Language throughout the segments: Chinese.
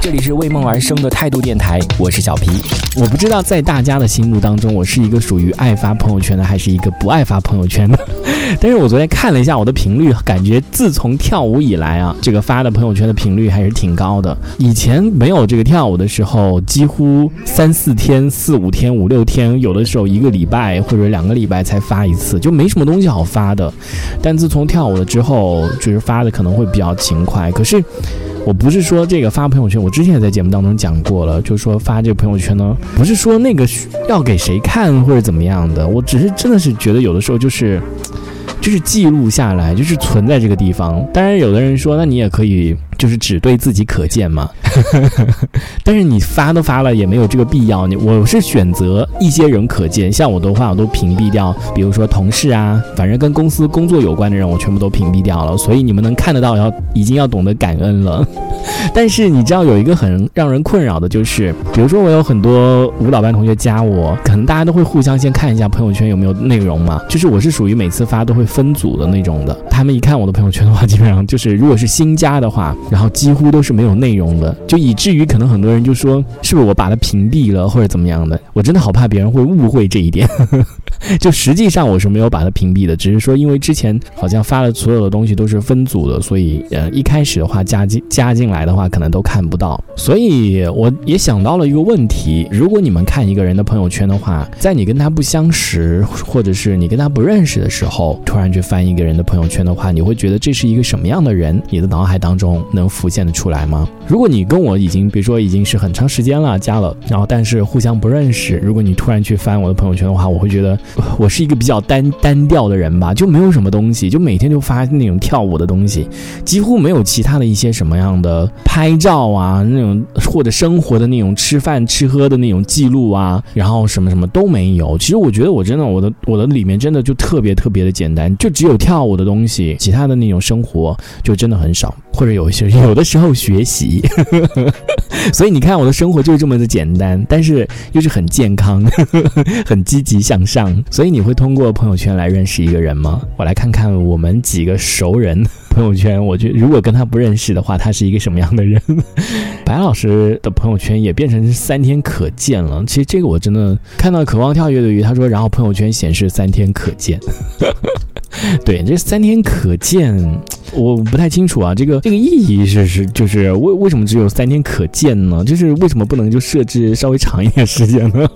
这里是为梦而生的态度电台，我是小皮。我不知道在大家的心目当中，我是一个属于爱发朋友圈的，还是一个不爱发朋友圈的。但是我昨天看了一下我的频率，感觉自从跳舞以来啊，这个发的朋友圈的频率还是挺高的。以前没有这个跳舞的时候，几乎三四天、四五天、五六天，有的时候一个礼拜或者两个礼拜才发一次，就没什么东西好发的。但自从跳舞了之后，就是发的可能会比较勤快。可是。我不是说这个发朋友圈，我之前也在节目当中讲过了，就是说发这个朋友圈呢，不是说那个要给谁看或者怎么样的，我只是真的是觉得有的时候就是，就是记录下来，就是存在这个地方。当然，有的人说，那你也可以就是只对自己可见嘛，但是你发都发了，也没有这个必要。你我是选择一些人可见，像我的话，我都屏蔽掉，比如说同事啊，反正跟公司工作有关的人，我全部都屏蔽掉了。所以你们能看得到，要已经要懂得感恩了。但是你知道有一个很让人困扰的就是，比如说我有很多舞蹈班同学加我，可能大家都会互相先看一下朋友圈有没有内容嘛。就是我是属于每次发都会分组的那种的，他们一看我的朋友圈的话，基本上就是如果是新加的话，然后几乎都是没有内容的，就以至于可能很多人就说是不是我把它屏蔽了或者怎么样的。我真的好怕别人会误会这一点。就实际上我是没有把它屏蔽的，只是说因为之前好像发的所有的东西都是分组的，所以呃一开始的话加进加进来的话可能都看不到。所以我也想到了一个问题：如果你们看一个人的朋友圈的话，在你跟他不相识，或者是你跟他不认识的时候，突然去翻一个人的朋友圈的话，你会觉得这是一个什么样的人？你的脑海当中能浮现得出来吗？如果你跟我已经比如说已经是很长时间了加了，然后但是互相不认识，如果你突然去翻我的朋友圈的话，我会觉得。我是一个比较单单调的人吧，就没有什么东西，就每天就发那种跳舞的东西，几乎没有其他的一些什么样的拍照啊，那种或者生活的那种吃饭吃喝的那种记录啊，然后什么什么都没有。其实我觉得我真的我的我的里面真的就特别特别的简单，就只有跳舞的东西，其他的那种生活就真的很少，或者有一些有的时候学习。所以你看我的生活就是这么的简单，但是又是很健康，很积极向上。所以你会通过朋友圈来认识一个人吗？我来看看我们几个熟人朋友圈，我觉如果跟他不认识的话，他是一个什么样的人？白老师的朋友圈也变成三天可见了。其实这个我真的看到渴望跳跃的鱼，他说，然后朋友圈显示三天可见。对，这三天可见，我不太清楚啊。这个这个意义是是就是为为什么只有三天可见呢？就是为什么不能就设置稍微长一点时间呢？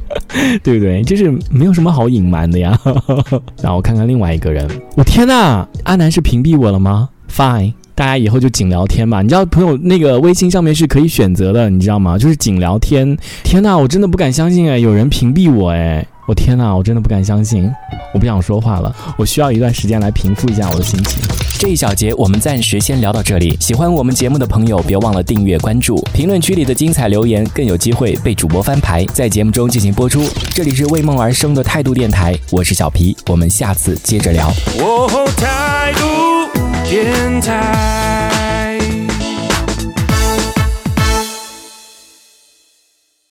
对不对？就是没有什么好隐瞒的呀。然后我看看另外一个人，我天呐，阿南是屏蔽我了吗？Fine，大家以后就仅聊天吧。你知道朋友那个微信上面是可以选择的，你知道吗？就是仅聊天。天呐，我真的不敢相信哎，有人屏蔽我哎。我天哪，我真的不敢相信，我不想说话了，我需要一段时间来平复一下我的心情。这一小节我们暂时先聊到这里。喜欢我们节目的朋友，别忘了订阅关注，评论区里的精彩留言更有机会被主播翻牌，在节目中进行播出。这里是为梦而生的态度电台，我是小皮，我们下次接着聊。哦，态度电台。